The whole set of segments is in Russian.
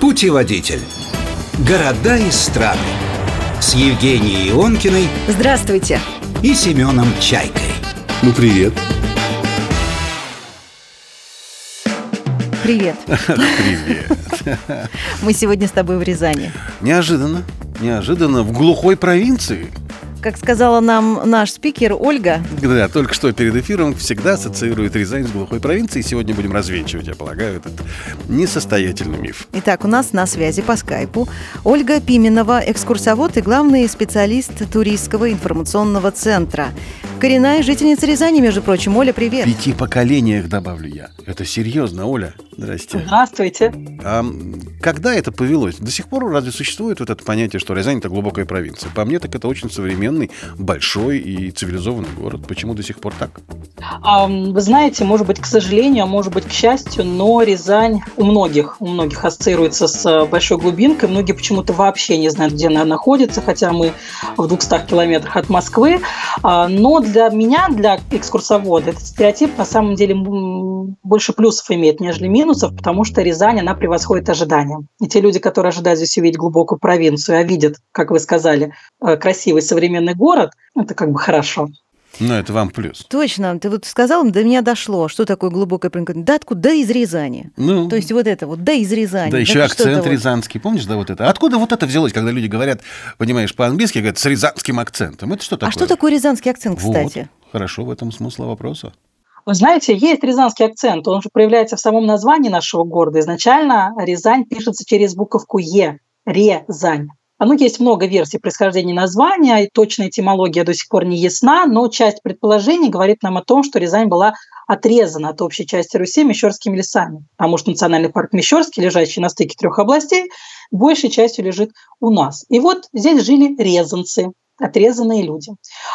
Путеводитель. Города и страны. С Евгенией Ионкиной Здравствуйте. и Семеном Чайкой. Ну, привет. Привет. Привет. Мы сегодня с тобой в Рязани. Неожиданно. Неожиданно в глухой провинции. Как сказала нам наш спикер Ольга, Да, только что перед эфиром всегда ассоциирует Рязань с глухой провинцией. Сегодня будем развенчивать, я полагаю, этот несостоятельный миф. Итак, у нас на связи по скайпу Ольга Пименова, экскурсовод и главный специалист туристского информационного центра. Коренная жительница Рязани, между прочим. Оля, В привет. пяти поколениях добавлю я. Это серьезно, Оля. Здрасте. Здравствуйте. А когда это повелось? До сих пор разве существует вот это понятие, что Рязань это глубокая провинция? По мне, так это очень современный, большой и цивилизованный город. Почему до сих пор так? Ам, Вы знаете, может быть, к сожалению, а может быть, к счастью, но Рязань у многих, у многих ассоциируется с э, большой глубинкой. Многие почему-то вообще не знают, где она находится, хотя мы в 200 километрах от Москвы. А, Но для меня, для экскурсовода, этот стереотип на самом деле больше плюсов имеет, нежели минусов, потому что Рязань, она превосходит ожидания. И те люди, которые ожидают здесь увидеть глубокую провинцию, а видят, как вы сказали, э, красивый современный город, это как бы хорошо. Ну, это вам плюс. Точно, ты вот сказал, до меня дошло, что такое глубокая провинция. Да откуда? Да из Рязани. Ну, То есть вот это вот, да из Рязани. Да, еще акцент вот? рязанский. Помнишь, да, вот это? Откуда вот это взялось, когда люди говорят, понимаешь, по-английски, говорят, с рязанским акцентом? Это что такое? А что такое рязанский акцент, кстати? Вот, хорошо, в этом смысл вопроса. Вы знаете, есть рязанский акцент, он же проявляется в самом названии нашего города. Изначально Рязань пишется через буковку Е, Резань. А, Ну, есть много версий происхождения названия, и точная этимология до сих пор не ясна, но часть предположений говорит нам о том, что Рязань была отрезана от общей части Руси Мещерскими лесами, потому что национальный парк Мещерский, лежащий на стыке трех областей, большей частью лежит у нас. И вот здесь жили резанцы, отрезанные люди.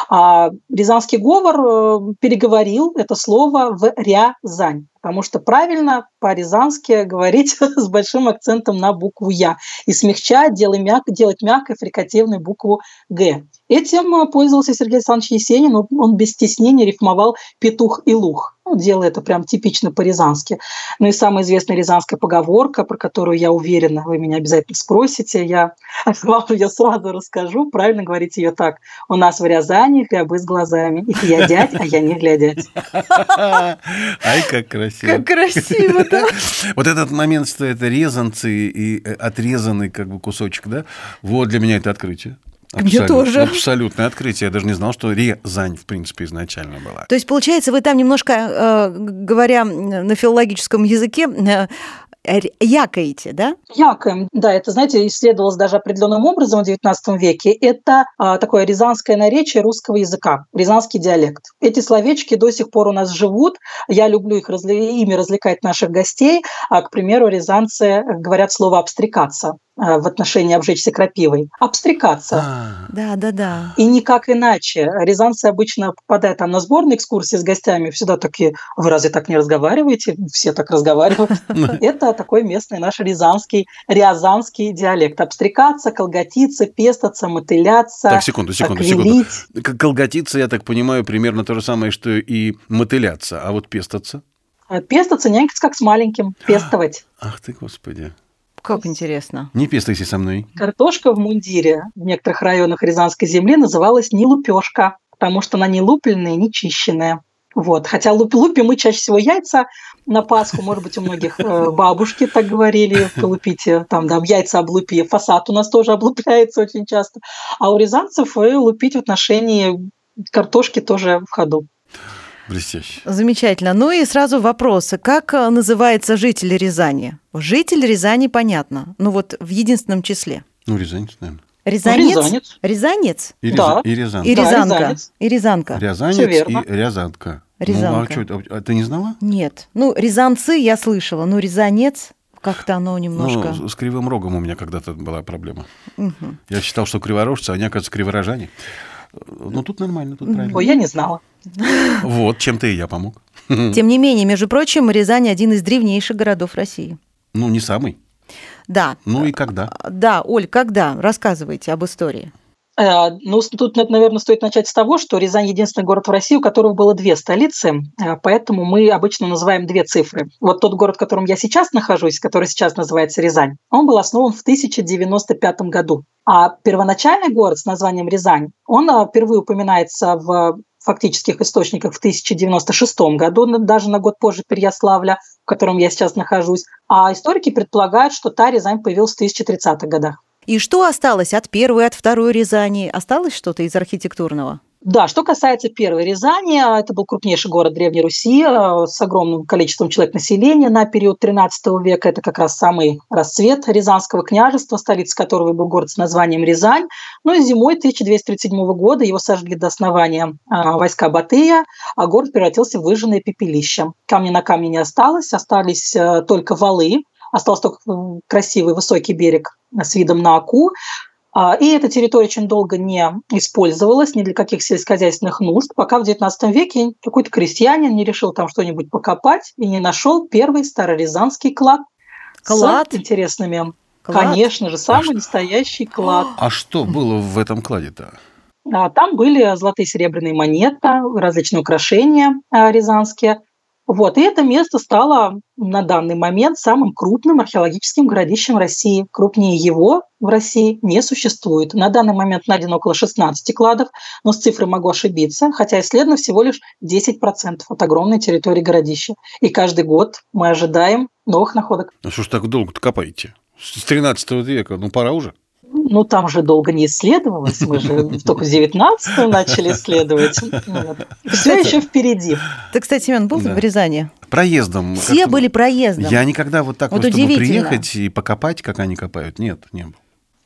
А Рязанский говор э, переговорил это слово в Рязань, потому что правильно по-рязански говорить с большим акцентом на букву Я и смягчать, делать, мяг, делать мягкой фрикативной букву Г. Этим пользовался Сергей Александрович Есенин, он без стеснения рифмовал «петух» и «лух». Ну, делая это прям типично по-рязански. Ну и самая известная рязанская поговорка, про которую, я уверена, вы меня обязательно спросите, я вам ее сразу расскажу. Правильно говорить ее так. У нас в Рязани хлябы с глазами. Их едят, а я не глядять. Ай, как красиво. Как красиво-то. Вот этот момент, что это резанцы и э, отрезанный как бы кусочек, да? Вот для меня это открытие. Мне тоже. Абсолютное открытие. Я даже не знал, что Рязань, в принципе, изначально была. То есть, получается, вы там немножко, э, говоря на филологическом языке, э, якаете, да? Яком, да, это, знаете, исследовалось даже определенным образом в XIX веке. Это а, такое рязанское наречие русского языка, рязанский диалект. Эти словечки до сих пор у нас живут. Я люблю их разли- ими развлекать наших гостей. А, к примеру, рязанцы говорят слово «обстрекаться» а, в отношении обжечься крапивой. Обстрекаться. А, Да, да, да. И никак иначе. Рязанцы обычно попадают там на сборные экскурсии с гостями, всегда такие, вы разве так не разговариваете? Все так разговаривают. Это такой местный наш рязанский, рязанский диалект. Обстрекаться, колготиться, пестаться, мотыляться, Так, секунду, секунду, секунду. квилить. К- Колготиться, я так понимаю, примерно то же самое, что и мотыляться. А вот пестаться? А Пестаться, нянькаться как с маленьким, пестовать. Ах ты, господи. Как интересно. Не пестайся со мной. Картошка в мундире в некоторых районах Рязанской земли называлась не лупешка, потому что она не лупленная, не чищенная. Вот. Хотя луп, лупим мы чаще всего яйца на Пасху, может быть, у многих э, бабушки так говорили, лупите, там, да, яйца облупи, фасад у нас тоже облупляется очень часто. А у рязанцев э, лупить в отношении картошки тоже в ходу. Блестяще. Замечательно. Ну и сразу вопросы. Как э, называется житель Рязани? Житель Рязани, понятно. Ну вот в единственном числе. Ну, Рязанец, наверное. Рязанец? Рязанец. Рязанец? И, Да. И Рязанка. И Да, Рязанка? рязанец. И Рязанка? Рязанец и Рязанка. Рязанка. Ну, а что это? А ты не знала? Нет. Ну, рязанцы я слышала, но рязанец как-то оно немножко... Ну, с кривым рогом у меня когда-то была проблема. Мгм. Я считал, что криворожцы, а они, оказывается, криворожане. Ну, тут нормально, тут правильно. Ой, я не знала. Вот, чем-то и я помог. Тем не менее, между прочим, Рязань один из древнейших городов России. Ну, не самый. Да. Ну и когда? Да, Оль, когда? Рассказывайте об истории. Э, ну, тут, наверное, стоит начать с того, что Рязань – единственный город в России, у которого было две столицы, э, поэтому мы обычно называем две цифры. Вот тот город, в котором я сейчас нахожусь, который сейчас называется Рязань, он был основан в 1095 году. А первоначальный город с названием Рязань, он э, впервые упоминается в фактических источниках в 1096 году, даже на год позже Переяславля, в котором я сейчас нахожусь. А историки предполагают, что та Рязань появилась в 1030-х годах. И что осталось от первой, от второй Рязани? Осталось что-то из архитектурного? Да, что касается первой Рязани, это был крупнейший город Древней Руси э, с огромным количеством человек населения на период XIII века. Это как раз самый расцвет Рязанского княжества, столица которого был город с названием Рязань. Ну зимой 1237 года его сожгли до основания а, войска Батыя, а город превратился в выжженное пепелище. Камня на камне не осталось, остались только валы, остался только красивый высокий берег с видом на Аку. А, и эта территория очень долго не использовалась ни для каких сельскохозяйственных нужд, пока в XIX веке какой-то крестьянин не решил там что-нибудь покопать и не нашел первый старорязанский клад. Клад? С интересными. Клад? Конечно же, самый а настоящий клад. А что было в этом кладе-то? А, там были золотые и серебряные монеты, различные украшения рязанские. Вот, и это место стало на данный момент самым крупным археологическим городищем России. Крупнее его в России не существует. На данный момент найдено около 16 кладов, но с цифрой могу ошибиться, хотя исследовано всего лишь 10% от огромной территории городища. И каждый год мы ожидаем новых находок. А что ж так долго-то копаете? С 13 века, ну пора уже. Ну, там же долго не исследовалось, мы же только в 19 начали исследовать. Все еще впереди. Ты, кстати, Семен, был в Рязани? Проездом. Все были проездом. Я никогда вот так вот, чтобы приехать и покопать, как они копают, нет, не было.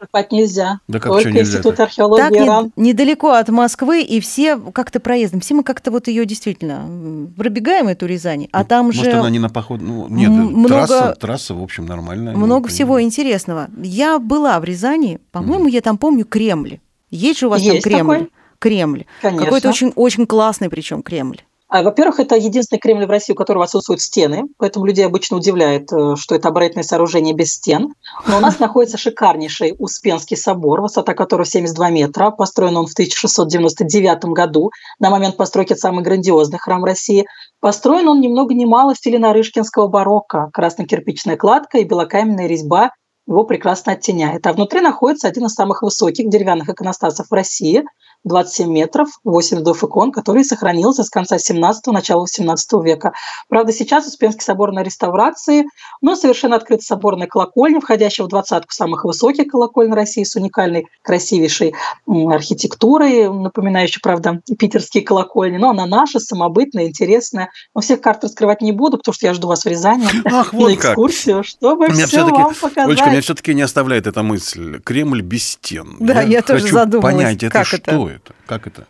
Копать нельзя. Да как Только нельзя Институт археологии так не, недалеко от Москвы, и все как-то проездом. Все мы как-то вот ее действительно пробегаем, эту Рязань, а там Может, же... она не на поход... Ну, нет, много, трасса, трасса, в общем, нормальная. Много всего интересного. Я была в Рязани, по-моему, mm. я там помню Кремль. Есть же у вас Есть там Кремль? Такой? Кремль. Конечно. Какой-то очень, очень классный причем Кремль. А, во-первых, это единственный Кремль в России, у которого отсутствуют стены, поэтому людей обычно удивляет, э, что это оборонительное сооружение без стен. Но у нас находится шикарнейший Успенский собор, высота которого 72 метра. Построен он в 1699 году. На момент постройки самый грандиозный храм России. Построен он ни много ни мало в стиле нарышкинского барокко. Красно-кирпичная кладка и белокаменная резьба его прекрасно оттеняет. А внутри находится один из самых высоких деревянных иконостасов в России – 27 метров, 8 рядов икон, который сохранился с конца 17-го, начала 18 века. Правда, сейчас Успенский собор на реставрации, но совершенно открыт соборная колокольня, входящая в двадцатку самых высоких колокольн России с уникальной, красивейшей архитектурой, напоминающей, правда, питерские колокольни. Но она наша, самобытная, интересная. Но всех карт раскрывать не буду, потому что я жду вас в Рязани Ах, вот на экскурсию, как. чтобы меня все вам показать. Олечка, меня все-таки не оставляет эта мысль. Кремль без стен. Да, я, я тоже задумалась, понять, это как что это? Это? Как это?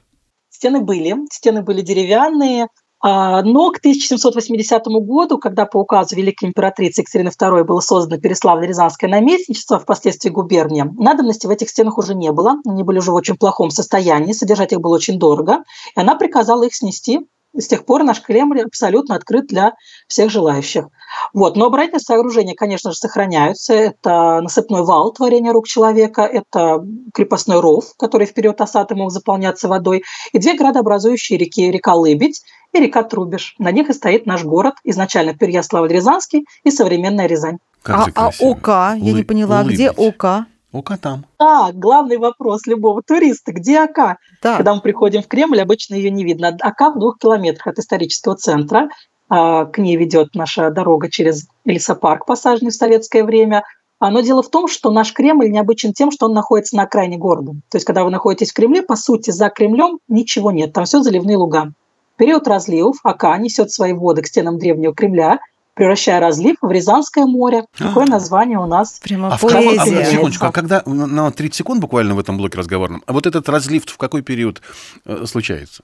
Стены были, стены были деревянные, а, но к 1780 году, когда по указу Великой императрицы Екатерины II было создано Переславль-Рязанское наместничество, впоследствии губерния, надобности в этих стенах уже не было. Они были уже в очень плохом состоянии, содержать их было очень дорого. И она приказала их снести с тех пор наш Кремль абсолютно открыт для всех желающих. Вот. Но оборонительные сооружения, конечно же, сохраняются. Это насыпной вал творения рук человека, это крепостной ров, который в период осады мог заполняться водой, и две градообразующие реки, река Лыбедь и река Трубеж. На них и стоит наш город, изначально Переяславль-Рязанский и современная Рязань. Как А, а. ОК? Я не поняла, где улыбить. ОК? Ока там. А, главный вопрос любого туриста. Где Ака? Так. Когда мы приходим в Кремль, обычно ее не видно. Ака в двух километрах от исторического центра. А, К ней ведет наша дорога через лесопарк, посаженный в советское время. Но дело в том, что наш Кремль необычен тем, что он находится на окраине города. То есть, когда вы находитесь в Кремле, по сути, за Кремлем ничего нет. Там все заливные луга. В период разливов Ака несет свои воды к стенам древнего Кремля, превращая разлив в Рязанское море. Такое название у нас Прямо А, в какой- а, секундочку, а когда на- на 30 секунд буквально в этом блоке разговорном, а вот этот разлив в какой период э, случается?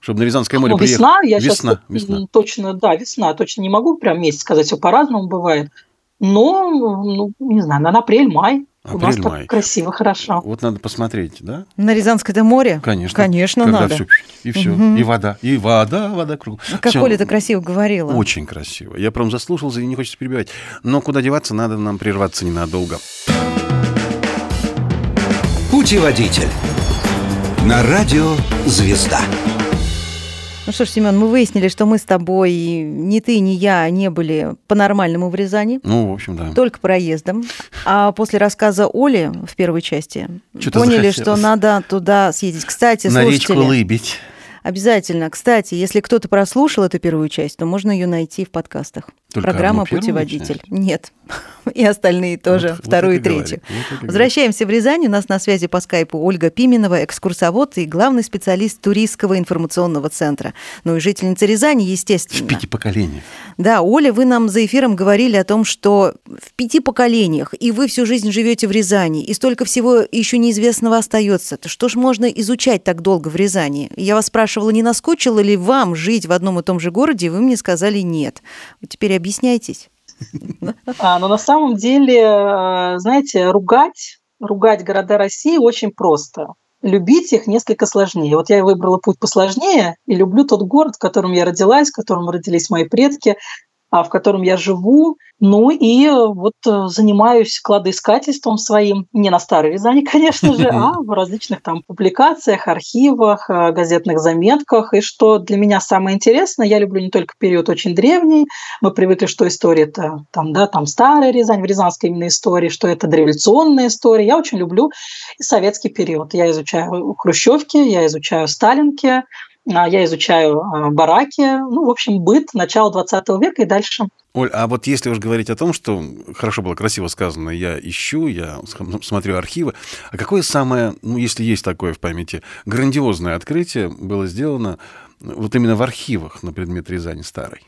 Чтобы на Рязанское море Ну, приехать? весна, я весна, сейчас весна. точно, да, весна, точно не могу прям месяц сказать, все по-разному бывает. Но, ну, не знаю, на апрель-май. У нас так красиво, хорошо. Вот надо посмотреть, да? На Рязанское море? Конечно. Конечно, Когда надо. всё, и все, Мгм. и вода, и вода, вода кругом. Как Всё. Оля это красиво говорила. Очень красиво. Я прям заслушался и не хочется перебивать. Но куда деваться, надо нам прерваться ненадолго. Путеводитель. На радио «Звезда». Ну что ж, Семен, мы выяснили, что мы с тобой, ни ты, ни я, не были по-нормальному в Рязани. Ну, в общем, да. Только проездом. А после рассказа Оли в первой части Что-то поняли, захотелось. что надо туда съездить. Кстати, На слушатели, речку Лыбедь. обязательно. Кстати, если кто-то прослушал эту первую часть, то можно ее найти в подкастах. Только Программа «Путеводитель». Нет. И остальные тоже, Вот- вот вторую и так и третью. вот. Возвращаемся в Рязань. У нас на связи по скайпу Ольга Пименова, экскурсовод и главный специалист туристского информационного центра. Ну и жительница Рязани, В естественно. пяти поколениях. Да, Оля, вы нам за эфиром говорили о том, что в пяти поколениях, и вы всю жизнь живете в Рязани, и столько всего еще неизвестного остается. То что ж можно изучать так долго в Рязани? Я вас спрашивала, не наскучило ли вам жить в одном и том же городе, и вы мне сказали нет. Вот теперь объясняйтесь. А, но на самом деле, э, знаете, ругать, ругать города России очень просто. Любить их несколько сложнее. Вот я выбрала путь посложнее и люблю тот город, в котором я родилась, в котором родились мои предки, в котором я живу. Ну и э, вот э, занимаюсь кладоискательством своим, не на Старой Рязани, конечно же, а в различных там публикациях, архивах, э, газетных заметках. И что для меня самое интересное, я люблю не только период очень древний, мы привыкли, что история это там, да, там старая Рязань, в рязанской именно истории, что это дореволюционная история. Я очень люблю и советский период. Я изучаю хрущевки, я изучаю сталинки, а, я изучаю а, бараки, ну, в общем, быт начала 20 века и дальше. Оль, а вот если уж говорить о том, что хорошо было красиво сказано, я ищу, я смотрю архивы, а какое самое, ну, если есть такое в памяти, грандиозное открытие было сделано вот именно в архивах на предмет Рязани старой?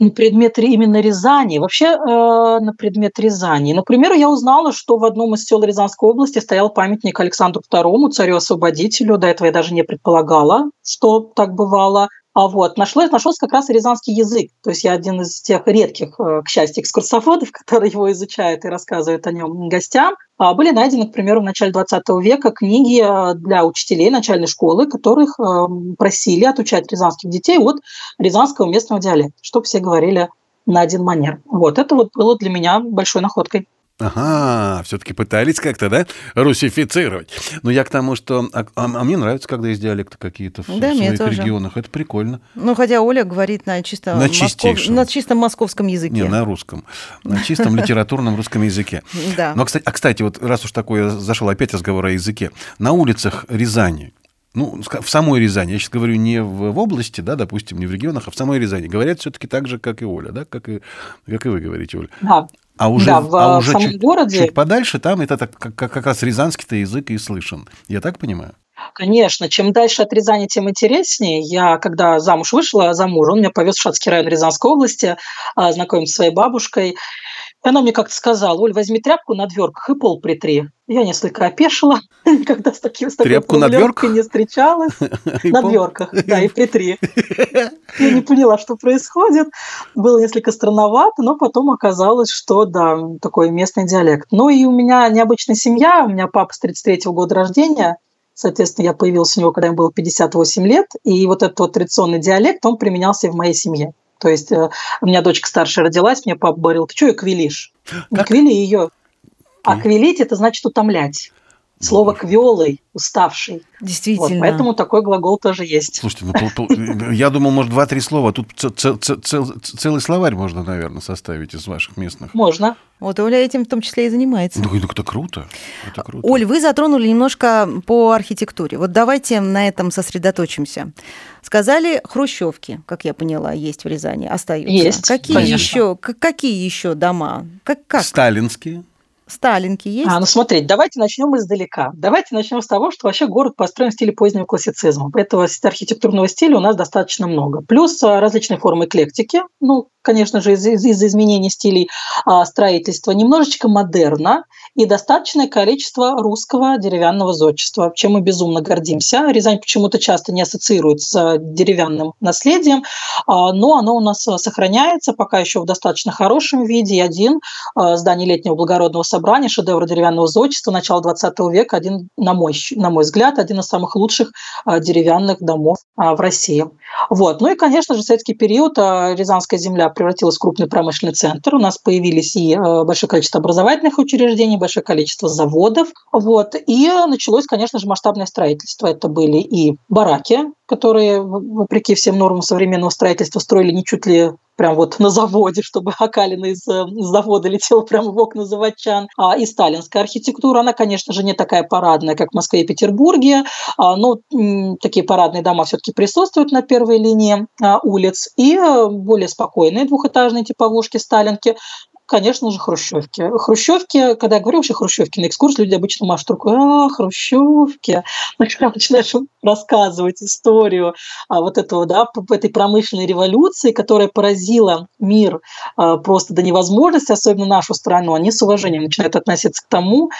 На предмет ре- именно Рязани, вообще э, на предмет Рязани. Например, я узнала, что в одном из сел Рязанской области стоял памятник Александру II, царю-освободителю. До этого я даже не предполагала, что так бывало. А вот нашлось, нашелся как раз и рязанский язык. То есть я один из тех редких, э, к счастью, экскурсоводов, которые его изучают и рассказывают о нем гостям. А Были найдены, к примеру, в начале 20 века книги э, для учителей начальной школы, которых э, просили отучать рязанских детей от рязанского местного диалекта, чтобы все говорили на один манер. Вот это вот было для меня большой находкой. Ага, все-таки пытались как-то, да, русифицировать. Но я к тому, что... А, а- а мне нравится, когда есть диалекты какие-то в, Да, в своих тоже. регионах. Это прикольно. Ну, хотя Оля говорит на чисто На москов- на чистом московском языке. Не, на русском. На чистом литературном русском языке. Да. Но, кстати, а, кстати, вот раз уж такое зашел опять разговор о языке, на улицах Рязани, ну, в самой Рязани, я сейчас говорю не в, в области, да, допустим, не в регионах, а в самой Рязани, говорят все-таки так же, как и Оля, да, как и, как и вы говорите, Оля. Да. А уже, Да, в, а уже самом чуть, городе- чуть подальше там это так, как, как раз рязанский-то язык и слышен. Я так понимаю? Конечно, чем дальше от Рязани, тем интереснее. Я, когда замуж вышла, за мужа, он меня повез в Шацкий район Рязанской области, а, знакомиться со своей бабушкой. И она мне как-то сказала, Оль, возьми тряпку на дверках и пол притри. Я несколько опешила, никогда с, таким, с такой Тряпку на дверках? не встречалась. На дверках, да, и притри. Я не поняла, что происходит. Было несколько странновато, но потом оказалось, что да, такой местный диалект. Ну и у меня необычная семья. У меня папа с 33-го года рождения. Соответственно, я появилась у него, когда ему было 58 лет. И вот этот вот традиционный диалект, он применялся и в моей семье. То есть э, у меня дочка старшая родилась, мне папа говорил, ты что ее квилишь? Не квили ее. А Кви- квилить – это значит утомлять. Слово квелый, уставший. Вот, Действительно. поэтому такой глагол тоже есть. Слушайте, ну, пол- пол- я думал, может, два-три слова. Тут ц- ц- ц- цел- целый словарь можно, наверное, составить из ваших местных. Можно. Вот Оля этим в том числе и занимается. Ну, это круто. Это круто. Оль, вы затронули немножко по архитектуре. Вот давайте на этом сосредоточимся. Сказали, хрущевки, как я поняла, есть в Рязани, остаются. Есть, Какие конечно. еще, какие еще дома? Как, как? Сталинские. Сталинки есть? А, ну смотрите, давайте начнем издалека. Давайте начнем с того, что вообще город построен в стиле позднего классицизма. Этого архитектурного стиля у нас достаточно много. Плюс а, различные формы эклектики, ну, конечно же, из- из- из-за изменения стилей а, строительства, немножечко модерна и достаточное количество русского деревянного зодчества, чем мы безумно гордимся. Рязань почему-то часто не ассоциирует с а, деревянным наследием, а, но оно у нас а, сохраняется пока еще в достаточно хорошем виде. И один а, здание летнего благородного собрания, шедевр деревянного зодчества начала 20 века, один, на мой, на мой взгляд, один из самых лучших а, деревянных домов а, в России. Вот. Ну и, конечно же, советский период а, Рязанская земля превратилась в крупный промышленный центр. У нас появились и э, большое количество образовательных учреждений, большое количество заводов. Вот. И началось, конечно же, масштабное строительство. Это были и бараки, которые, вопреки всем нормам современного строительства, строили не чуть ли прям вот на заводе, чтобы окалина из, э, из завода летела прямо в окна заводчан. А, и сталинская архитектура, она, конечно же, не такая парадная, как в Москве и Петербурге, а, но м, такие парадные дома все-таки присутствуют на первой линии а, улиц. И э, более спокойные двухэтажные типовушки сталинки, конечно же, хрущевки. Хрущевки, когда я говорю вообще хрущевки на экскурсии, люди обычно машут рукой, а, хрущевки. Но начинаешь рассказывать историю а, вот этого, да, этой промышленной революции, которая поразила мир а, просто до невозможности, особенно нашу страну, они с уважением начинают относиться к тому,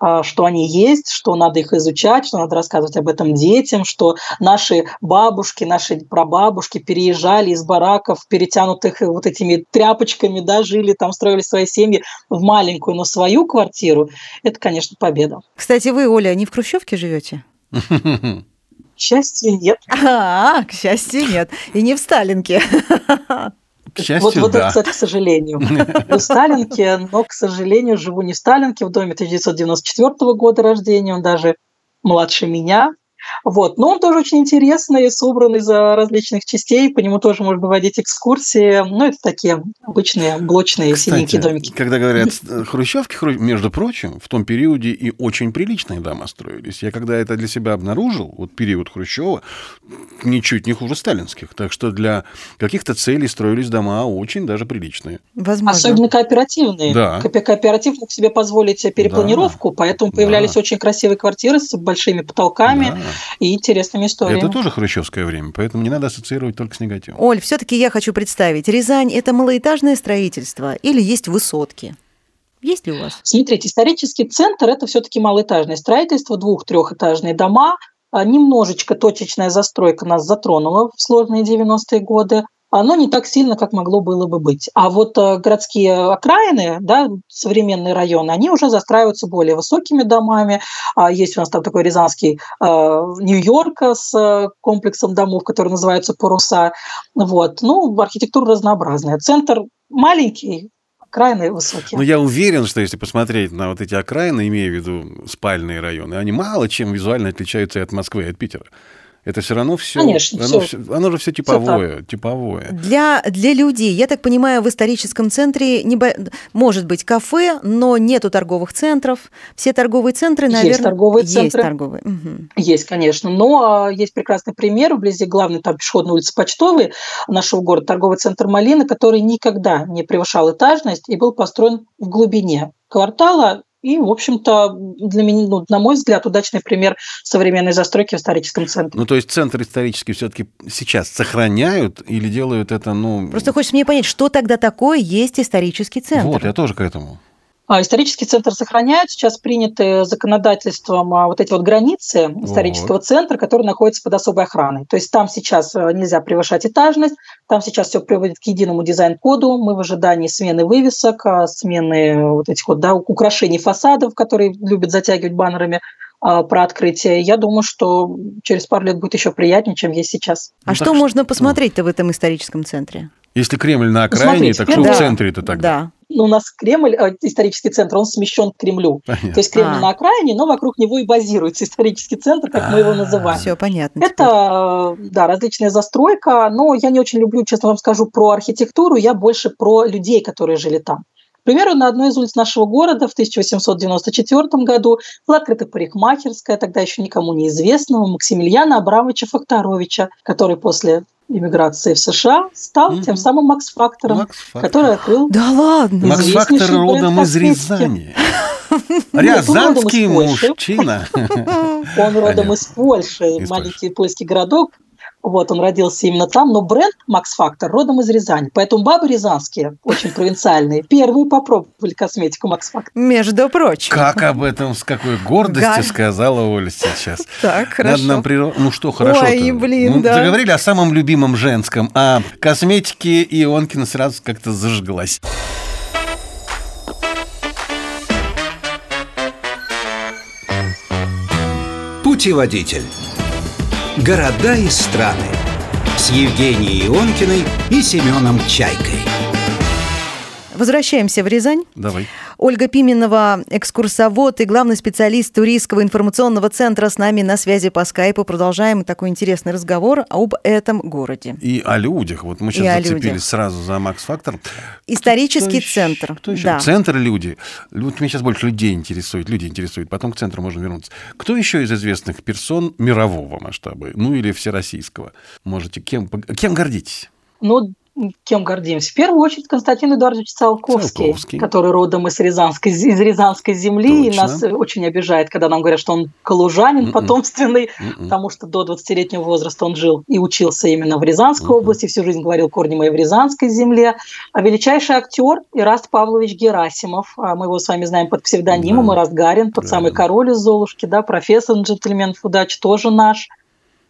а, что они есть, что надо их изучать, что надо рассказывать об этом детям, что наши бабушки, наши прабабушки переезжали из бараков, перетянутых вот этими тряпочками, да, жили там, строили устроили свои семьи в маленькую, но свою квартиру, это, конечно, победа. Кстати, вы, Оля, не в Хрущевке живете? К счастью, нет. А, к счастью, нет. И не в Сталинке. К счастью, вот, вот да. это, кстати, к сожалению. В Сталинке, но, к сожалению, живу не в Сталинке, в доме 1994 года рождения, он даже младше меня. Вот. Но он тоже очень интересный, собран из различных частей, по нему тоже можно водить экскурсии. Ну, это такие обычные блочные Кстати, синенькие домики. когда говорят хрущевки, хру- между прочим, в том периоде и очень приличные дома строились. Я когда это для себя обнаружил, вот период Хрущева, ничуть не хуже сталинских. Так что для каких-то целей строились дома очень даже приличные. Возможно. Особенно кооперативные. Да. Кооп- Кооператив мог себе позволить перепланировку, поэтому появлялись Да. очень красивые квартиры с большими потолками Да. И интересными историями. Это тоже хрущевское время, поэтому не надо ассоциировать только с негативом. Оль, все-таки я хочу представить, Рязань – это малоэтажное строительство или есть высотки? Есть ли у вас? Смотрите, исторический центр – это все-таки малоэтажное строительство, двух-трехэтажные дома. А, Немножечко точечная застройка нас затронула в сложные 90-е годы, но не так сильно, как могло было бы быть. А вот э, городские окраины, да, современные районы, они уже застраиваются более высокими домами. А Есть у нас там такой рязанский э, Нью-Йорк с э, комплексом домов, который называется «Паруса». Вот. Ну, архитектура разнообразная. Центр маленький, окраины высокие. Но я уверен, что если посмотреть на вот эти окраины, имея в виду спальные районы, они мало чем визуально отличаются и от Москвы, и от Питера. Это все равно все. Конечно, оно, всё. всё- оно же все типовое, типовое. Для, для людей, я так понимаю, в историческом центре небо- может быть кафе, но нету торговых центров. Все торговые центры, Есть наверное... торговые Есть центры. торговые. Мгм. Есть, конечно, но а, есть прекрасный пример вблизи главной там пешеходной улицы Почтовой нашего города, торговый центр Малина, который никогда не превышал этажность и был построен в глубине квартала. И, в общем-то, для меня, ну, на мой взгляд, удачный пример современной застройки в историческом центре. Ну, то есть центр исторический все-таки сейчас сохраняют или делают это, ну... Просто хочешь мне понять, что тогда такое есть исторический центр? Вот, я тоже к этому. А исторический центр сохраняют. Сейчас приняты законодательством а, вот эти вот границы исторического центра, который находится под особой охраной. То есть там сейчас э, нельзя превышать этажность, там сейчас все приводит к единому дизайн-коду. Мы в ожидании смены вывесок, а, смены вот этих вот да, украшений фасадов, которые любят затягивать баннерами а, про открытие. Я думаю, что через пару лет будет еще приятнее, чем есть сейчас. А Ну, что так что- можно посмотреть-то в этом историческом центре? Если Кремль на окраине, смотрите, так что да. в центре-то тогда? Да. Ну, у нас Кремль, э, исторический центр, он смещен к Кремлю. Понятно. То есть Кремль А. на окраине, но вокруг него и базируется исторический центр, как мы его А, называем. Все понятно. теперь. Это, да, различная застройка, но я не очень люблю, честно вам скажу, про архитектуру, я больше про людей, которые жили там. К примеру, на одной из улиц нашего города в 1894 году была открыта парикмахерская, тогда еще никому неизвестного, Максимилиана Абрамовича Факторовича, который после иммиграции в США стал Мгм. тем самым Макс-фактором, Макс который открыл Да ладно. Макс известнейший Фактор бренд родом из. Рязани. Рязанский мужчина. Он родом из Польши, маленький польский городок. Вот, он родился именно там, но бренд Макс Фактор родом из Рязани. Поэтому бабы рязанские, очень провинциальные, первые попробовали косметику Макс Фактор. Между прочим. Как об этом, с какой гордостью Галь. сказала Оля сейчас. Так, хорошо. Надо нам прир- Ну что, хорошо Ой, блин, Мы да. заговорили о самом любимом женском, а косметике Ионкина сразу как-то зажглась. Путеводитель. Города и страны с Евгенией Ионкиной и Семеном Чайкой. Возвращаемся в Рязань. Давай. Ольга Пименова, экскурсовод и главный специалист Туристского информационного центра с нами на связи по скайпу. Продолжаем такой интересный разговор об этом городе. И о людях. Вот мы И сейчас о зацепились сразу за Макс Фактор. Исторический Кто еще- центр. Кто еще? Да. Центр и люди. Вот меня сейчас больше людей интересует. Люди интересуют. Потом к центру можно вернуться. Кто еще из известных персон мирового масштаба? Ну или всероссийского? Можете кем, кем гордитесь? Ну, кем гордимся? В первую очередь Константин Эдуардович Циолковский, Циолковский. который родом из Рязанской, из Рязанской земли. И Точно. нас э, очень обижает, когда нам говорят, что он калужанин Мгм. потомственный, М-м. потому что до 20-летнего возраста он жил и учился именно в Рязанской Мгм. области, всю жизнь говорил корни мои в Рязанской земле. А величайший актер Ираст Павлович Герасимов, а мы его с вами знаем под псевдонимом Да. Ираст Гарин, тот Да, самый король из Золушки, да, профессор джентльменов удачи тоже наш.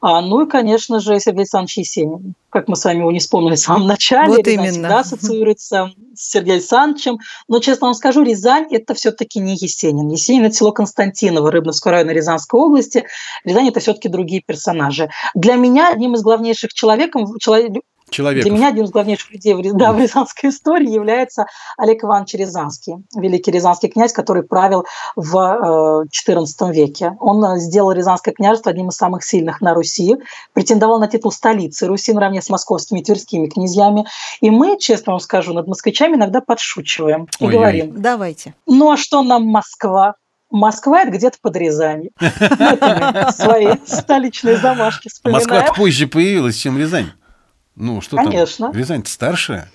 А, ну и, конечно же, Сергей Александрович Есенин. Как мы с вами его не вспомнили в самом начале. Вот Рязань именно. всегда ассоциируется с Сергеем Александровичем. Но, честно вам скажу, Рязань – это все-таки не Есенин. Есенин – это село Константиново, Рыбновского района Рязанской области. Рязань – это все-таки другие персонажи. Для меня одним из главнейших человеком, человек, Человек. для меня одним из главнейших людей в, да, в рязанской истории является Олег Иванович Рязанский, великий рязанский князь, который правил в XIV веке. Он э, сделал Рязанское княжество одним из самых сильных на Руси, претендовал на титул столицы Руси наравне с московскими и тверскими князьями. И мы, честно вам скажу, над москвичами иногда подшучиваем и Ой-ой. говорим, Давайте. ну а что нам Москва? Москва – это где-то под мы Свои столичные замашки Москва вспоминаем. позже появилась, чем Рязань. Ну, что Конечно. там? Рязань-то старшая.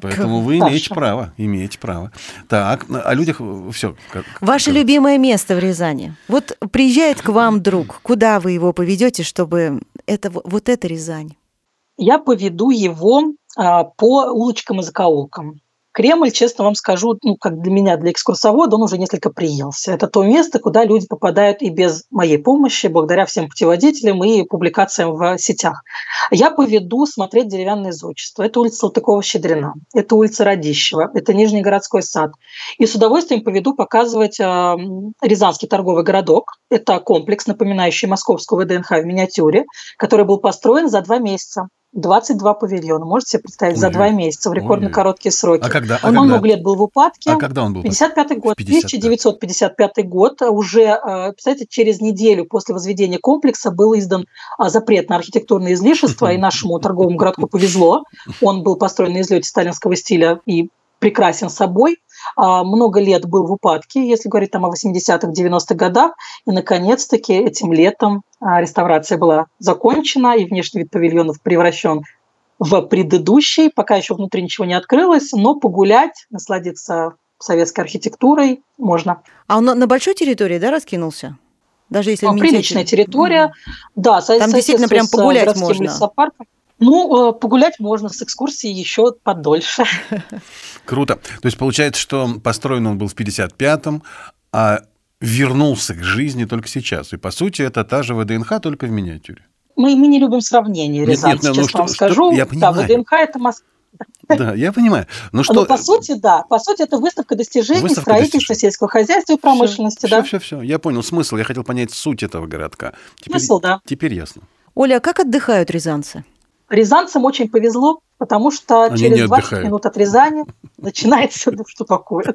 Поэтому вы имеете право, имеете право. Так, о людях все. Ваше любимое место в Рязани. Вот приезжает к вам друг, куда вы его поведете, чтобы это вот это Рязань? я поведу его а, по улочкам и закоулкам. Кремль, честно вам скажу, ну, как для меня, для экскурсовода, он уже несколько приелся. Это то место, куда люди попадают и без моей помощи, благодаря всем путеводителям и публикациям в сетях. Я поведу смотреть деревянное зодчество. Это улица Салтыкова-Щедрина, это улица Радищева, это Нижний городской сад. И с удовольствием поведу показывать м, Рязанский торговый городок. Это комплекс, напоминающий московскую ВДНХ в миниатюре, который был построен за два месяца. 22 павильона, можете себе представить, за два месяца в рекордно Ой-ой. короткие сроки. А когда? А Он когда? много лет был в упадке. А когда он был? 55 год, 55. 1955 год, уже, э, представляете, через неделю после возведения комплекса был издан а, запрет на архитектурное излишество, и нашему торговому городку повезло. Он был построен на излете сталинского стиля и прекрасен собой. А, Много лет был в упадке, если говорить там о 80-х, 90-х годах. И, наконец-таки, этим летом а, реставрация была закончена, и внешний вид павильонов превращен в предыдущий. Пока еще внутри ничего не открылось, но погулять, насладиться советской архитектурой можно. А он на- большой территории, да, раскинулся? Даже если не Приличная территория. территория. Да, Там действительно прям с, погулять можно. лесопарком. Ну, э, погулять можно с экскурсией еще подольше. Круто. То есть получается, что построен он был в 55-м, а вернулся к жизни только сейчас. И, по сути, это та же ВДНХ, только в миниатюре. Мы, мы не любим сравнения, Нет, Рязань, нет, ну, честно что- вам что- скажу. я да, понимаю. ВДНХ – это Москва. Да, я понимаю. Ну что... Но по сути, да. По сути, это выставка достижений Выставка строительства достижений. сельского хозяйства и промышленности. все, да. все, все. Я понял смысл. Я хотел понять суть этого городка. Теперь, Смысл, да. Теперь ясно. Оля, а как отдыхают рязанцы? Рязанцам очень повезло, потому что Они через не 20 отдыхают. минут от Рязани начинается, ну что такое,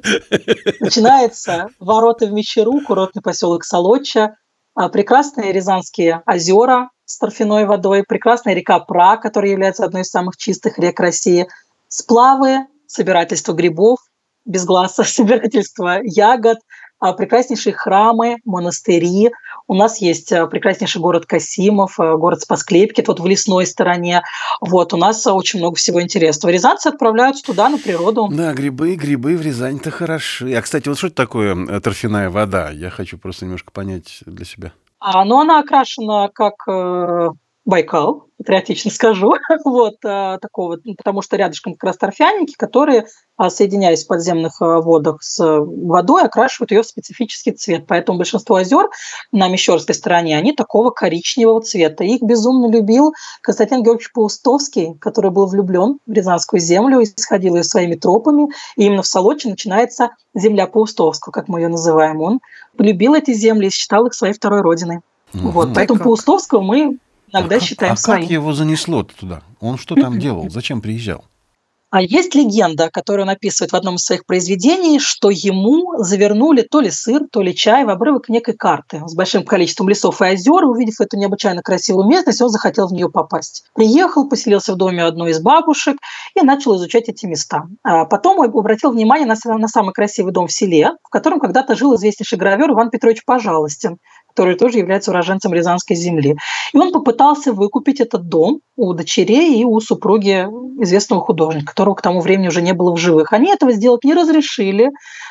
начинается ворота в Мещеру, курортный поселок Солоча, а, прекрасные Рязанские озера с торфяной водой, прекрасная река Пра, которая является одной из самых чистых рек России, сплавы, собирательство грибов, без глаза, собирательство ягод, прекраснейшие храмы, монастыри. У нас есть а, прекраснейший город Касимов, а, город Спасклепки, вот в лесной стороне. Вот, у нас а, очень много всего интересного. Рязанцы отправляются туда, на природу. Да, грибы, грибы в Рязани-то хороши. А, кстати, вот что это такое э, торфяная вода? Я хочу просто немножко понять для себя. А, но она окрашена как э, Байкал, патриотично скажу, вот, э, такого, ну, потому что рядышком как раз торфяники, которые, а, соединяясь в подземных э, водах с водой, окрашивают ее в специфический цвет. Поэтому большинство озер на Мещерской стороне, они такого коричневого цвета. Их безумно любил Константин Георгиевич Паустовский, который был влюблен в Рязанскую землю, исходил ее своими тропами. И именно в Солочи начинается земля Паустовского, как мы ее называем. Он полюбил эти земли и считал их своей второй родиной. Вот, Мгм. поэтому как? Паустовского мы иногда а как, считаем а своим. как его занесло туда? Он что там делал? Зачем приезжал? А есть легенда, которую он описывает в одном из своих произведений, что ему завернули то ли сыр, то ли чай в обрывок некой карты с большим количеством лесов и озер. Увидев эту необычайно красивую местность, он захотел в нее попасть. Приехал, поселился в доме одной из бабушек и начал изучать эти места. А потом обратил внимание на, на самый красивый дом в селе, в котором когда-то жил известнейший гравер Иван Петрович Пожалостин, который тоже является уроженцем Рязанской земли. И он попытался выкупить этот дом у дочерей и у супруги известного художника, которого к тому времени уже не было в живых. Они этого сделать не разрешили,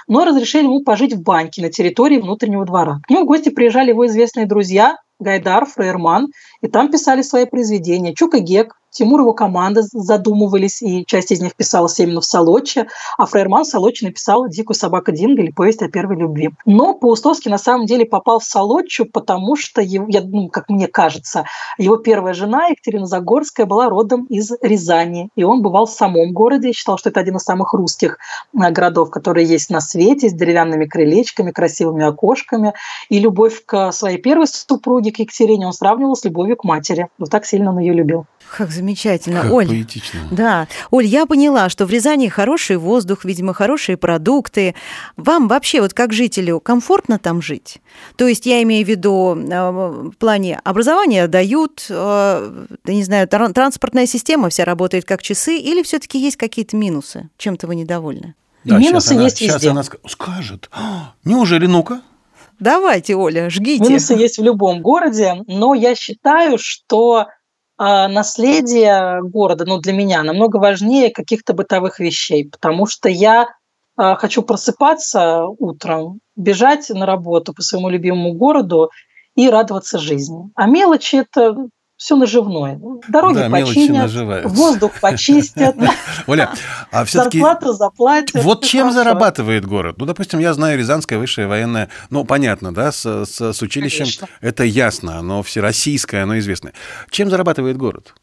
но разрешили ему пожить в банке на территории внутреннего двора. К нему в гости приезжали его известные друзья, Гайдар, Фрейерман, и там писали свои произведения. Чука Гек, Тимур его команда задумывались, и часть из них писалась именно в Солоче, а Фрейерман в Солоче написал «Дикую собаку Динго» или «Повесть о первой любви». Но Паустовский на самом деле попал в Солочу, потому что, его, я, ну, как мне кажется, его первая жена Екатерина Загорская была родом из Рязани, и он бывал в самом городе, считал, что это один из самых русских э, городов, которые есть на свете, с деревянными крылечками, красивыми окошками, и любовь к своей первой супруге, к Екатерине, он сравнивал с любовью к матери. Вот так сильно он ее любил. Как замечательно. Как Оль, поэтично. Да. Olь, я поняла, что в Рязани хороший воздух, видимо, хорошие продукты. Вам вообще, вот как жителю, комфортно там жить? То есть я имею в виду э, в плане образования дают, э, да не знаю, транспортная система вся работает как часы, или все-таки есть какие-то минусы? Чем-то вы недовольны? Да, Минусы сейчас она, есть сейчас везде. она ск- скажет. «А, Неужели, ну-ка? Давайте, Оля, жгите. Минусы есть в любом городе, но я считаю, что наследие города, ну, для меня намного важнее каких-то бытовых вещей, потому что я а, хочу просыпаться утром, бежать на работу по своему любимому городу и радоваться жизни. А мелочи – это все наживное. Дороги Да, починят, воздух почистят, Оля, а все-таки зарплату заплатят. вот чем хорошо. зарабатывает город? Ну, допустим, я знаю Рязанская высшая военная, ну, понятно, да, с, с- с училищем Конечно. это ясно, оно всероссийское, оно известное. Чем зарабатывает город?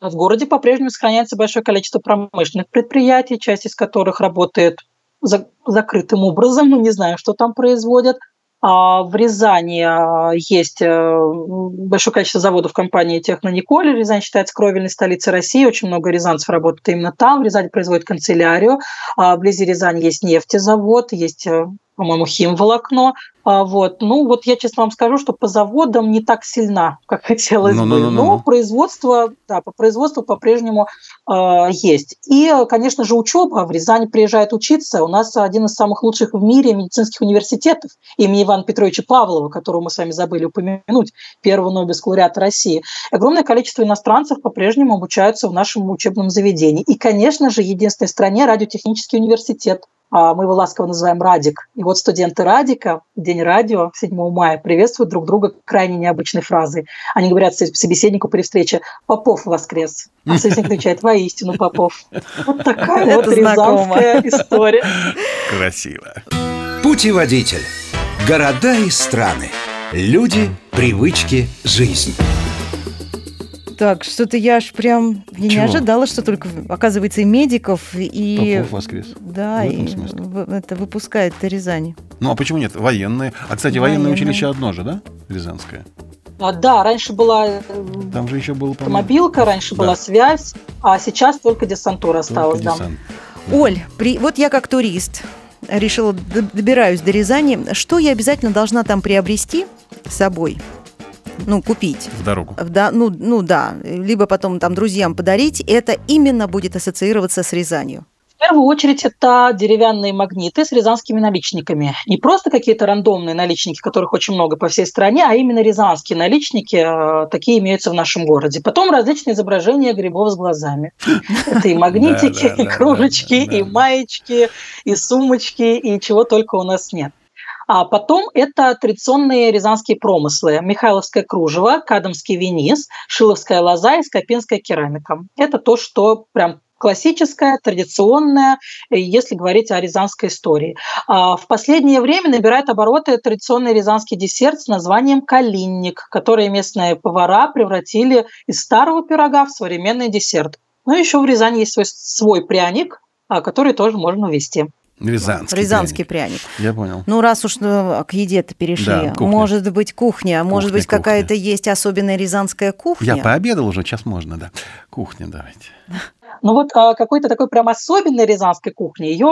В городе по-прежнему сохраняется большое количество промышленных предприятий, часть из которых работает за- закрытым образом. Мы не знаем, что там производят. А в Рязани а, есть э, большое количество заводов компании «Технониколь». Рязань считается кровельной столицей России. Очень много рязанцев работает именно там. В Рязани производят канцелярию. А Вблизи Рязани есть нефтезавод, есть э, по-моему, химволокно. А, вот. Ну, вот я честно вам скажу, что по заводам не так сильна, как хотелось бы. Ну-ну-ну-ну. Но производство, да, по производству по-прежнему э, есть. И, конечно же, учеба. В Рязани приезжает учиться. У нас один из самых лучших в мире медицинских университетов имени Ивана Петровича Павлова, которого мы с вами забыли упомянуть, первого Нобелевского лауреата России. Огромное количество иностранцев по-прежнему обучаются в нашем учебном заведении. И, конечно же, единственной стране радиотехнический университет. А Мы его ласково называем Радик. И вот студенты Радика День радио 7 мая приветствуют друг друга крайне необычной фразой. Они говорят собеседнику при встрече «Попов воскрес». А собеседник отвечает «Воистину, Попов». Вот такая Это вот рязанская история. Красиво. Путеводитель. Города и страны. Люди, привычки, жизнь. Так, что-то я аж прям я не ожидала, что только, оказывается, и медиков, и... Попов воскрес. Да, В этом и это выпускает Рязани. Ну, а почему нет? Военные. А, кстати, военное Военные. училище одно же, да? Рязанское. А, Да, раньше была э, Там же еще был, автомобилка, раньше Да. была связь, а сейчас только десантура только осталась. да. десант. Оль, при... вот я как турист решила, добираюсь до Рязани. Что я обязательно должна там приобрести с собой? Ну, купить. В дорогу. Да, ну, ну да, либо потом там друзьям подарить, это именно будет ассоциироваться с Рязанью. В первую очередь это деревянные магниты с рязанскими наличниками. Не просто какие-то рандомные наличники, которых очень много по всей стране, а именно рязанские наличники, э, такие имеются в нашем городе. Потом различные изображения грибов с глазами. Это и магнитики, и кружечки, и маечки, и сумочки, и чего только у нас нет. А потом это традиционные рязанские промыслы. Михайловское кружево, кадамский винис, шиловская лоза и скопинская керамика. Это то, что прям классическое, традиционное, э, если говорить о рязанской истории. А В последнее время набирает обороты традиционный рязанский десерт с названием «калинник», который местные повара превратили из старого пирога в современный десерт. Ну, еще в Рязани есть свой, свой пряник, а, который тоже можно увести. Рязанский. Рязанский пряник. пряник. Я понял. Ну, раз уж э, к еде-то перешли, Да, кухня. может быть, кухня, может Кухня, быть, кухня. какая-то есть особенная рязанская кухня. Я пообедал уже, сейчас можно, да. Кухня давайте. Но вот а, какой-то такой прям особенной рязанской кухни ее,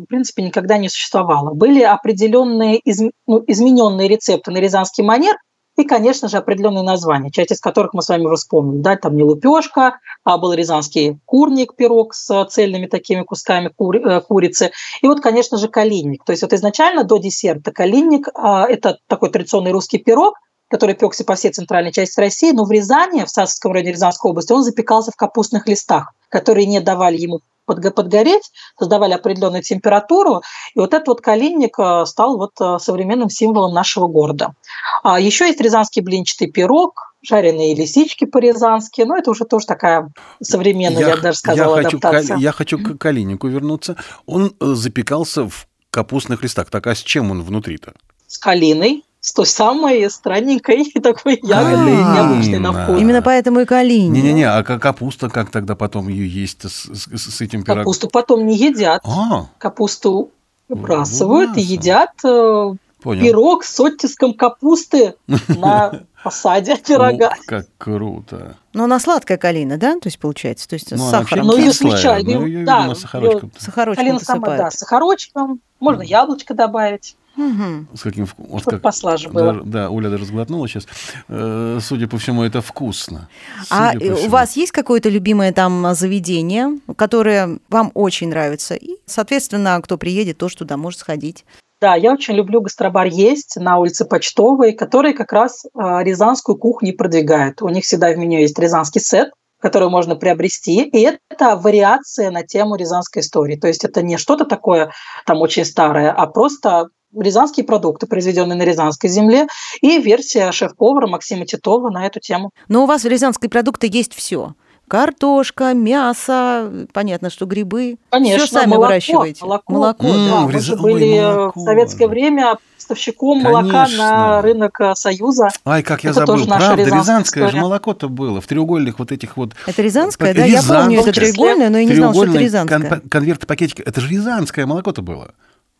в принципе, никогда не существовало. Были определенные из, ну, измененные рецепты на рязанский манер, и, конечно же, определенные названия, часть из которых мы с вами уже вспомнили. Да, там не лупешка, а был рязанский курник, пирог с цельными такими кусками кури, э, курицы. И вот, конечно же, калинник. То есть вот изначально до десерта калинник а, – это такой традиционный русский пирог, который пекся по всей центральной части России, но в Рязани, в Сасовском районе Рязанской области, он запекался в капустных листах, которые не давали ему подгореть, создавали определенную температуру, и вот этот вот калинник э, стал вот э, современным символом нашего города. А еще есть рязанский блинчатый пирог, жареные лисички по-рязански, но это уже тоже такая современная, я, я даже сказала, я адаптация. Хочу, я хочу к калиннику вернуться. Он э, запекался в капустных листах. Так а с чем он внутри-то? С калиной с той самой странненькой такой ягодой, необычной на вкус. Именно поэтому и калини. Не-не-не, а капуста, как тогда потом ее есть с, с, с этим пирогом? Капусту потом не едят. А. Капусту выбрасывают и едят э, Понял. пирог с оттиском капусты на фасаде пирога. как круто. Но она сладкая калина, да? То есть получается, то есть ну, с сахаром. Ну, ее. Ну, да. Сахарочком Калина сама, да, сахарочком. Можно яблочко добавить. Угу. С каким вкусом? Вот как, послаже было. Да, да, Оля даже сглотнула сейчас. Э, судя по всему, это вкусно. А у вас есть какое-то любимое там заведение, которое вам очень нравится? И, соответственно, кто приедет, тоже туда может сходить. Да, я очень люблю гастробар «Есть» на улице Почтовой, который как раз э, рязанскую кухню продвигает. У них всегда в меню есть рязанский сет, который можно приобрести. И это вариация на тему рязанской истории. То есть это не что-то такое там очень старое, а просто рязанские продукты, произведенные на рязанской земле, и версия шеф-повара Максима Титова на эту тему. Но у вас в рязанской продукты есть все. Картошка, мясо, понятно, что грибы. Конечно, все сами молоко, выращиваете. Молоко, молоко да. М, Мы Ряза- же ой, были молоко, в советское да. время поставщиком молока на рынок э, Союза. Ай, как я Это забыл, тоже правда, рязанская рязанское же история. молоко-то было, в треугольных вот этих вот... Это рязанское, да? Я помню, это Рязанское. треугольное, но я не знала, что это рязанское. кон- конверты, пакетики. Это же рязанское молоко-то было.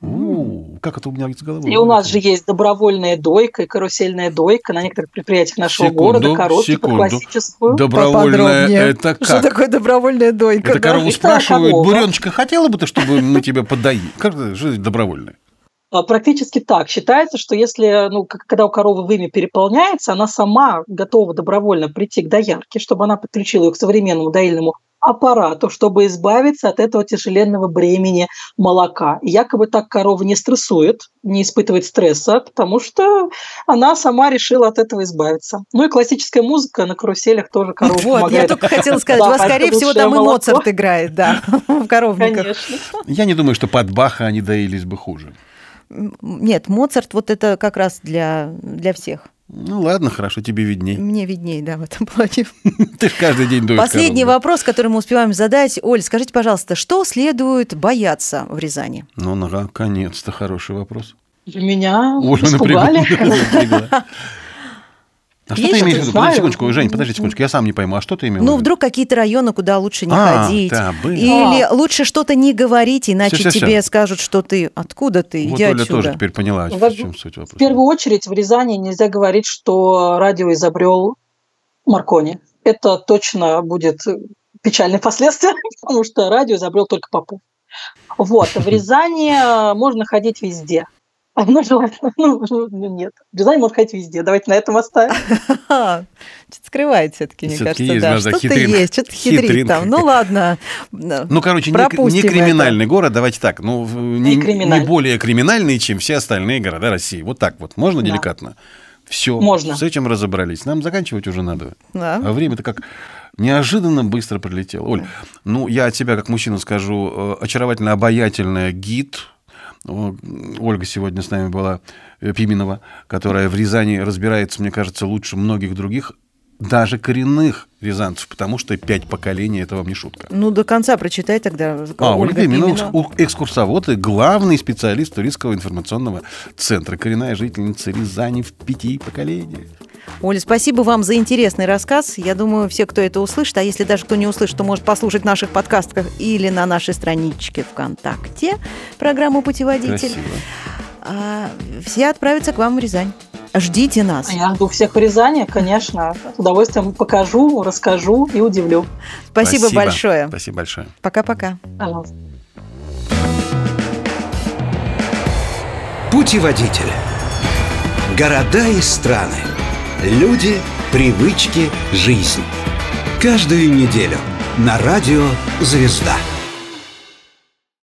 У, как это у меня из головы? И у нас же есть добровольная дойка и карусельная дойка на некоторых предприятиях нашего Секунду, города, коробки под секунду. классическую. Поподробнее. это как? Что такое добровольная дойка? Это да? корову спрашивают, буреночка, хотела бы ты, чтобы мы тебя подоили? Как это, что? А, Практически так. Считается, что если, ну, когда у коровы вымя переполняется, она сама готова добровольно прийти к доярке, чтобы она подключила ее к современному доильному аппарату, чтобы избавиться от этого тяжеленного бремени молока. И якобы так корова не стрессует, не испытывает стресса, потому что она сама решила от этого избавиться. Ну и классическая музыка на каруселях тоже корову Вот, я помогает. только хотела сказать, у вас, скорее всего, там и. Моцарт играет, да, в коровниках. Конечно. Я не думаю, что под Баха они доились бы хуже. Нет, Моцарт вот это как раз для, для всех. Ну ладно, хорошо, тебе видней. Мне виднее, да, в этом плане. Ты каждый день доишь Последний коров, да. вопрос, который мы успеваем задать. Оль, скажите, пожалуйста, что следует бояться в Рязани? Ну, наконец-то хороший вопрос. Для меня Оля испугали. А что ты имеешь в виду? Подожди секундочку, Жень, подожди секундочку, я сам не пойму, а что ты имел в Ну, виду? вдруг какие-то районы, куда лучше не А, ходить. да. Или лучше что-то не говорить, иначе Всё-всё-всё. тебе скажут, что ты откуда ты, Вот иди Оля отсюда. тоже теперь поняла, В- в чем суть В вопроса. первую очередь в Рязани нельзя говорить, что радио изобрел Маркони. Это точно будет печальные последствия, потому что радио изобрел только Попов. Вот, в Рязани э, можно ходить везде. Ну, желательно, ну, ну, нет. В Рязани можно ходить везде. Давайте на этом оставим. Что-то скрывает все-таки, мне кажется, есть, да. Что-то хитрин- есть, что-то хитрит там. Ну ладно. Ну, короче, не, криминальный город, давайте так, ну, в- не, Не криминальный. не более криминальный, чем все остальные города России. Вот так вот, можно Да. деликатно? Все, Можно. с этим разобрались. Нам заканчивать уже надо. Да. А время-то как неожиданно быстро пролетело. Оль, ну, я от себя как мужчина скажу, э, очаровательно обаятельная гид. Ольга сегодня с нами была, э, Пименова, которая в Рязани разбирается, мне кажется, лучше многих других, даже коренных рязанцев, потому что пять поколений – это вам не шутка. Ну, до конца прочитай тогда. А, Ольга Пименова, Пименова. экскурсовод и главный специалист туристского информационного центра, коренная жительница Рязани в пяти поколениях. Оля, спасибо вам за интересный рассказ. Я думаю, все, кто это услышит, а если даже кто не услышит, то может послушать в наших подкастках или на нашей страничке ВКонтакте программу «Путеводитель». Красиво. А, все отправятся к вам в Рязань. Ждите нас. Я жду всех в Рязани, конечно. С удовольствием покажу, расскажу и удивлю. Спасибо, Спасибо. большое. Спасибо большое. Пока-пока. Пожалуйста. Путеводитель. Города и страны. Люди, привычки, жизнь. Каждую неделю на радио «Звезда».